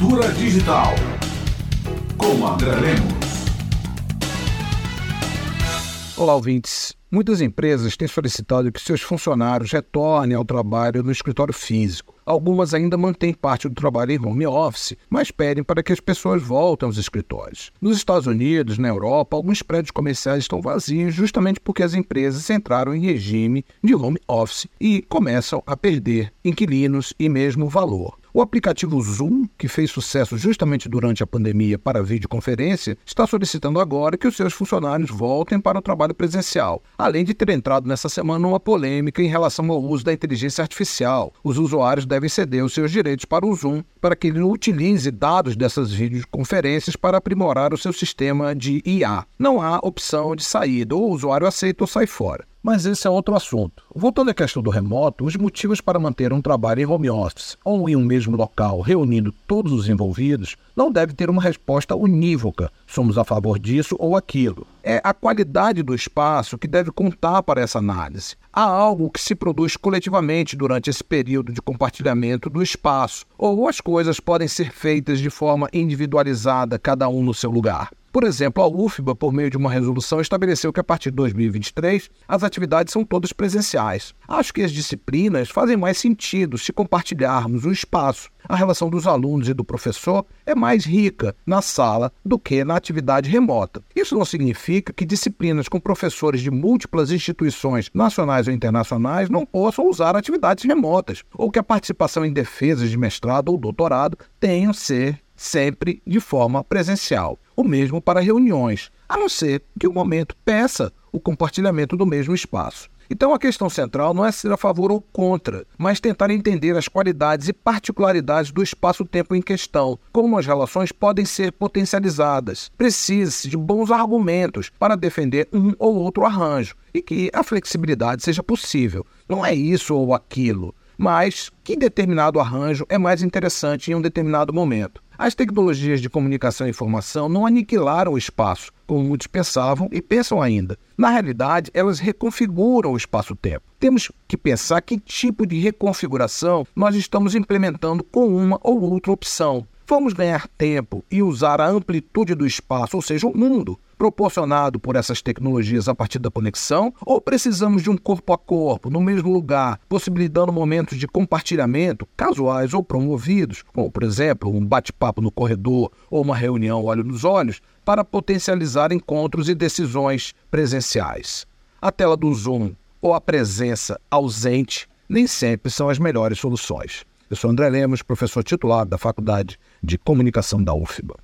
Cultura Digital, com André Lemos. Olá, ouvintes. Muitas empresas têm solicitado que seus funcionários retornem ao trabalho no escritório físico. Algumas ainda mantêm parte do trabalho em home office, mas pedem para que as pessoas voltem aos escritórios. Nos Estados Unidos, na Europa, alguns prédios comerciais estão vazios justamente porque as empresas entraram em regime de home office e começam a perder inquilinos e mesmo valor. O aplicativo Zoom, que fez sucesso justamente durante a pandemia para videoconferência, está solicitando agora que os seus funcionários voltem para o trabalho presencial, além de ter entrado nessa semana uma polêmica em relação ao uso da inteligência artificial. Os usuários devem ceder os seus direitos para o Zoom para que ele utilize dados dessas videoconferências para aprimorar o seu sistema de IA. Não há opção de saída, ou o usuário aceita ou sai fora. Mas esse é outro assunto. Voltando à questão do remoto, os motivos para manter um trabalho em home office ou em um mesmo local, reunindo todos os envolvidos, não deve ter uma resposta unívoca. Somos a favor disso ou aquilo. É a qualidade do espaço que deve contar para essa análise. Há algo que se produz coletivamente durante esse período de compartilhamento do espaço, ou as coisas podem ser feitas de forma individualizada, cada um no seu lugar. Por exemplo, a UFBA, por meio de uma resolução, estabeleceu que a partir de 2023 as atividades são todas presenciais. Acho que as disciplinas fazem mais sentido se compartilharmos o espaço. A relação dos alunos e do professor é mais rica na sala do que na atividade remota. Isso não significa que disciplinas com professores de múltiplas instituições nacionais ou internacionais não possam usar atividades remotas, ou que a participação em defesas de mestrado ou doutorado tenham ser sempre de forma presencial. O mesmo para reuniões, a não ser que o momento peça o compartilhamento do mesmo espaço. Então a questão central não é ser a favor ou contra, mas tentar entender as qualidades e particularidades do espaço-tempo em questão, como as relações podem ser potencializadas. Precisa-se de bons argumentos para defender um ou outro arranjo e que a flexibilidade seja possível. Não é isso ou aquilo, mas que determinado arranjo é mais interessante em um determinado momento. As tecnologias de comunicação e informação não aniquilaram o espaço, como muitos pensavam e pensam ainda. Na realidade, elas reconfiguram o espaço-tempo. Temos que pensar que tipo de reconfiguração nós estamos implementando com uma ou outra opção. Vamos ganhar tempo e usar a amplitude do espaço, ou seja, o mundo, proporcionado por essas tecnologias a partir da conexão, ou precisamos de um corpo a corpo, no mesmo lugar, possibilitando momentos de compartilhamento, casuais ou promovidos, como, por exemplo, um bate-papo no corredor ou uma reunião olho nos olhos, para potencializar encontros e decisões presenciais. A tela do Zoom ou a presença ausente nem sempre são as melhores soluções. Eu sou André Lemos, professor titular da Faculdade de Comunicação da UFBA.